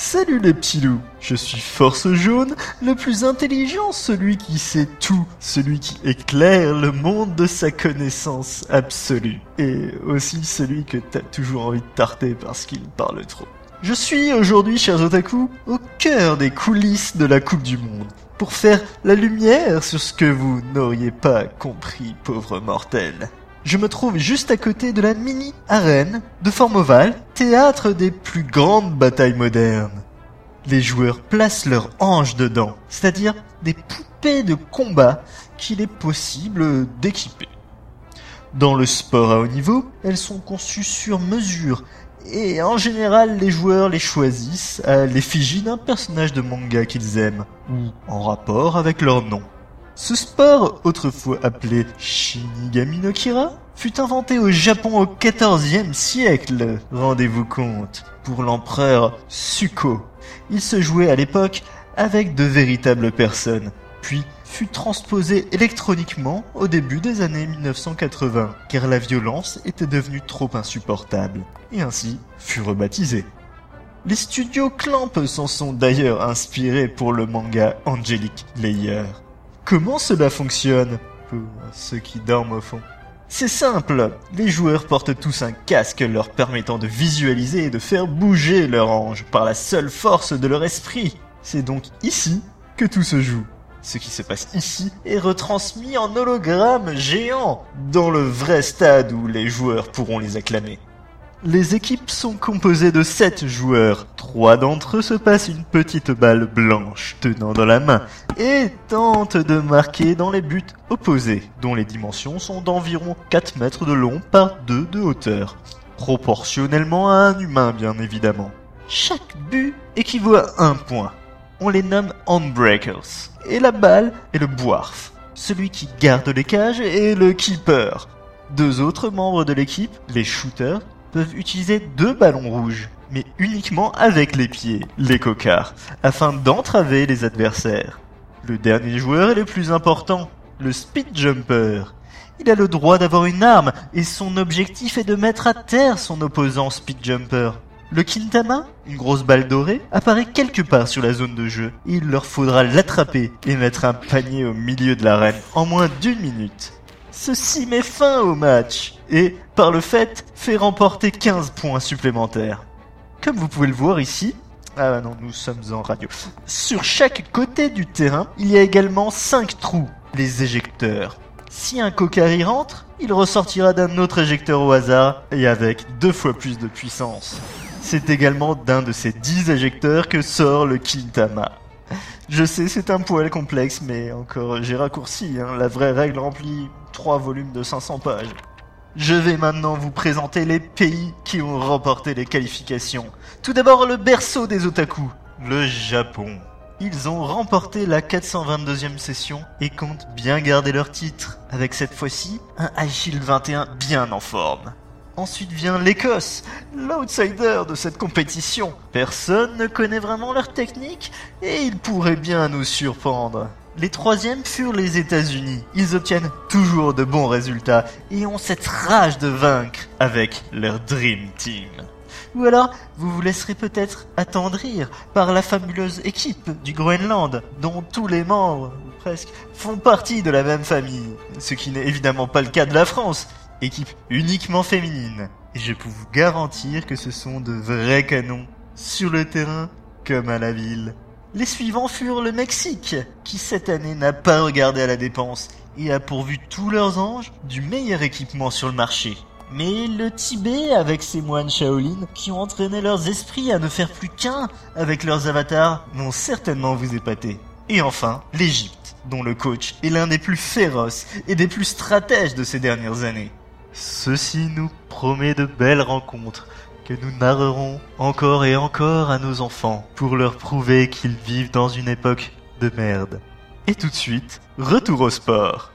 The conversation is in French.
Salut les petits loups, je suis Force Jaune, le plus intelligent, celui qui sait tout, celui qui éclaire le monde de sa connaissance absolue. Et aussi celui que t'as toujours envie de tarter parce qu'il parle trop. Je suis aujourd'hui, chers otaku, au cœur des coulisses de la Coupe du Monde, pour faire la lumière sur ce que vous n'auriez pas compris, pauvre mortel. Je me trouve juste à côté de la mini-arène de forme ovale, théâtre des plus grandes batailles modernes. Les joueurs placent leurs anges dedans, c'est-à-dire des poupées de combat qu'il est possible d'équiper. Dans le sport à haut niveau, elles sont conçues sur mesure et en général les joueurs les choisissent à l'effigie d'un personnage de manga qu'ils aiment ou en rapport avec leur nom. Ce sport, autrefois appelé Shinigami no Kira, fut inventé au Japon au XIVe siècle, rendez-vous compte, pour l'empereur Suko. Il se jouait à l'époque avec de véritables personnes, puis fut transposé électroniquement au début des années 1980, car la violence était devenue trop insupportable, et ainsi fut rebaptisé. Les studios Clamp s'en sont d'ailleurs inspirés pour le manga Angelic Layer. Comment cela fonctionne? Pour ceux qui dorment au fond. C'est simple, les joueurs portent tous un casque leur permettant de visualiser et de faire bouger leur ange par la seule force de leur esprit. C'est donc ici que tout se joue. Ce qui se passe ici est retransmis en hologramme géant dans le vrai stade où les joueurs pourront les acclamer. Les équipes sont composées de 7 joueurs. Trois d'entre eux se passent une petite balle blanche tenant dans la main et tentent de marquer dans les buts opposés, dont les dimensions sont d'environ 4 mètres de long par 2 de hauteur, proportionnellement à un humain bien évidemment. Chaque but équivaut à un point. On les nomme handbreakers. Et la balle est le boarf. Celui qui garde les cages est le keeper. Deux autres membres de l'équipe, les shooters, peuvent utiliser deux ballons rouges, mais uniquement avec les pieds, les cocards, afin d'entraver les adversaires. Le dernier joueur est le plus important, le speed jumper. Il a le droit d'avoir une arme et son objectif est de mettre à terre son opposant speed jumper. Le Kintama, une grosse balle dorée, apparaît quelque part sur la zone de jeu il leur faudra l'attraper et mettre un panier au milieu de l'arène en moins d'une minute. Ceci met fin au match et, par le fait, fait remporter 15 points supplémentaires. Comme vous pouvez le voir ici, ah bah non, nous sommes en radio. Sur chaque côté du terrain, il y a également 5 trous, les éjecteurs. Si un y rentre, il ressortira d'un autre éjecteur au hasard et avec deux fois plus de puissance. C'est également d'un de ces 10 éjecteurs que sort le Kintama. Je sais, c'est un poil complexe, mais encore, j'ai raccourci, hein. la vraie règle remplit 3 volumes de 500 pages. Je vais maintenant vous présenter les pays qui ont remporté les qualifications. Tout d'abord le berceau des otaku, le Japon. Ils ont remporté la 422e session et comptent bien garder leur titre, avec cette fois-ci un Agile 21 bien en forme. Ensuite vient l'Écosse, l'outsider de cette compétition. Personne ne connaît vraiment leur technique et ils pourraient bien nous surprendre. Les troisièmes furent les États-Unis. Ils obtiennent toujours de bons résultats et ont cette rage de vaincre avec leur Dream Team. Ou alors, vous vous laisserez peut-être attendrir par la fabuleuse équipe du Groenland, dont tous les membres, presque, font partie de la même famille. Ce qui n'est évidemment pas le cas de la France, équipe uniquement féminine. Et je peux vous garantir que ce sont de vrais canons, sur le terrain comme à la ville. Les suivants furent le Mexique, qui cette année n'a pas regardé à la dépense et a pourvu tous leurs anges du meilleur équipement sur le marché. Mais le Tibet, avec ses moines Shaolin, qui ont entraîné leurs esprits à ne faire plus qu'un avec leurs avatars, vont certainement vous épater. Et enfin, l'Égypte, dont le coach est l'un des plus féroces et des plus stratèges de ces dernières années. Ceci nous promet de belles rencontres que nous narrerons encore et encore à nos enfants pour leur prouver qu'ils vivent dans une époque de merde. Et tout de suite, retour au sport.